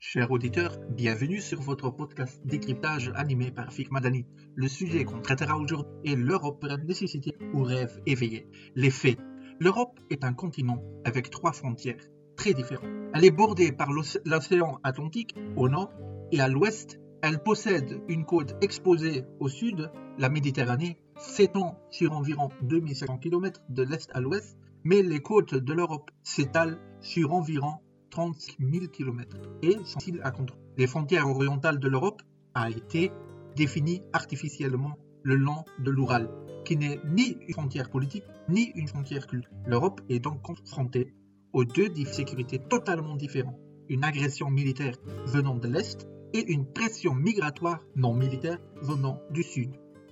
Chers auditeurs, bienvenue sur votre podcast décryptage animé par Fik Madani. Le sujet qu'on traitera aujourd'hui est l'Europe, nécessité ou rêve éveillé. Les faits. L'Europe est un continent avec trois frontières très différentes. Elle est bordée par l'océan Atlantique au nord et à l'ouest. Elle possède une côte exposée au sud, la Méditerranée, s'étend sur environ 2500 km de l'est à l'ouest, mais les côtes de l'Europe s'étalent sur environ 30 000 km et sont à contrôler. Les frontières orientales de l'Europe a été définies artificiellement le long de l'Oural, qui n'est ni une frontière politique ni une frontière culturelle. L'Europe est donc confrontée aux deux sécurités totalement différentes, une agression militaire venant de l'Est et une pression migratoire non militaire venant du Sud.